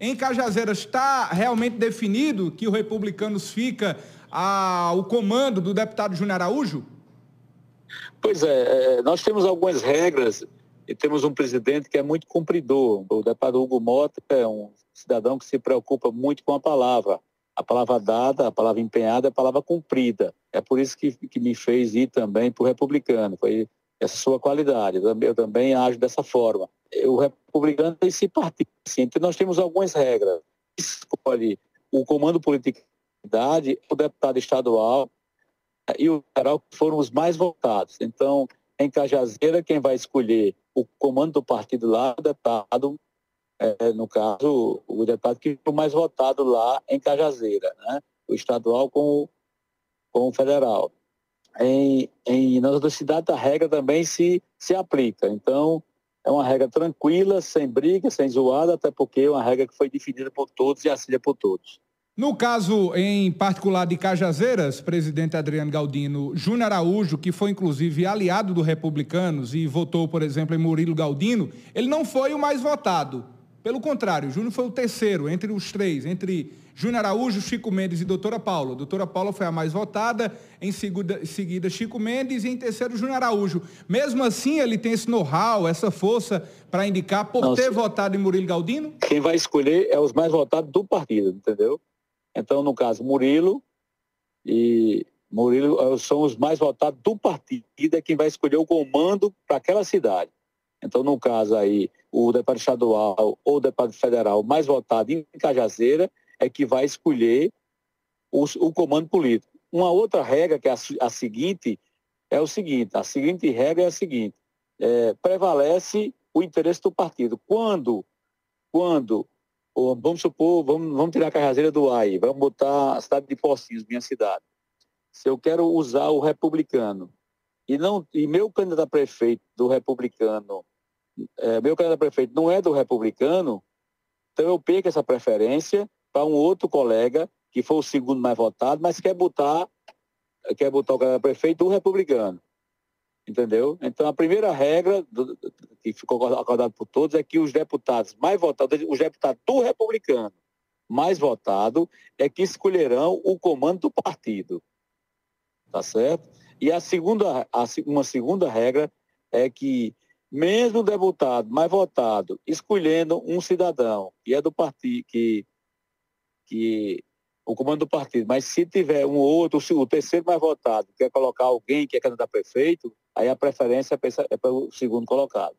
Em Cajazeiras está realmente definido que o Republicanos fica ao comando do deputado Júnior Araújo? Pois é, é, nós temos algumas regras e temos um presidente que é muito cumpridor. O deputado Hugo Mota é um cidadão que se preocupa muito com a palavra. A palavra dada, a palavra empenhada, a palavra cumprida. É por isso que, que me fez ir também para o republicano. Foi essa sua qualidade. Eu também ajo dessa forma. O republicano tem esse partido. Então nós temos algumas regras. Escolhe o comando político da cidade, o deputado estadual e o federal foram os mais votados. Então, em Cajazeira, quem vai escolher o comando do partido lá, o deputado, é, no caso, o deputado que foi mais votado lá em Cajazeira, né? o estadual com, com o federal. Em, em, nas outras cidades, a regra também se, se aplica. Então, é uma regra tranquila, sem briga, sem zoada, até porque é uma regra que foi definida por todos e assinada por todos. No caso em particular de Cajazeiras, presidente Adriano Galdino, Júnior Araújo, que foi inclusive aliado do Republicanos e votou, por exemplo, em Murilo Galdino, ele não foi o mais votado. Pelo contrário, Júnior foi o terceiro entre os três, entre Júnior Araújo, Chico Mendes e doutora Paula. Doutora Paula foi a mais votada, em seguida, seguida Chico Mendes e em terceiro Júnior Araújo. Mesmo assim, ele tem esse know-how, essa força para indicar por Não, ter votado em Murilo Galdino? Quem vai escolher é os mais votados do partido, entendeu? Então, no caso, Murilo e Murilo eh, são os mais votados do partido, é quem vai escolher o comando para aquela cidade. Então, no caso aí, o deputado estadual ou o deputado federal mais votado em Cajazeira é que vai escolher o, o comando político. Uma outra regra, que é a, a, seguinte, é o seguinte, a seguinte regra é a seguinte, é, prevalece o interesse do partido. Quando, quando vamos supor, vamos, vamos tirar Cajazeira do ar aí, vamos botar a cidade de Pocinhos, minha cidade. Se eu quero usar o republicano e não e meu candidato a prefeito do republicano, é, meu candidato a prefeito não é do republicano, então eu perco essa preferência para um outro colega que foi o segundo mais votado, mas quer botar quer botar o candidato a prefeito do republicano. Entendeu? Então, a primeira regra do, que ficou acordado por todos é que os deputados mais votados, os deputados do republicano mais votado, é que escolherão o comando do partido. Tá certo? E a segunda, a, uma segunda regra é que, mesmo o deputado mais votado escolhendo um cidadão que é do partido, que, que o comando do partido, mas se tiver um outro, o terceiro mais votado, quer colocar alguém que é candidato a prefeito, aí a preferência é para o segundo colocado.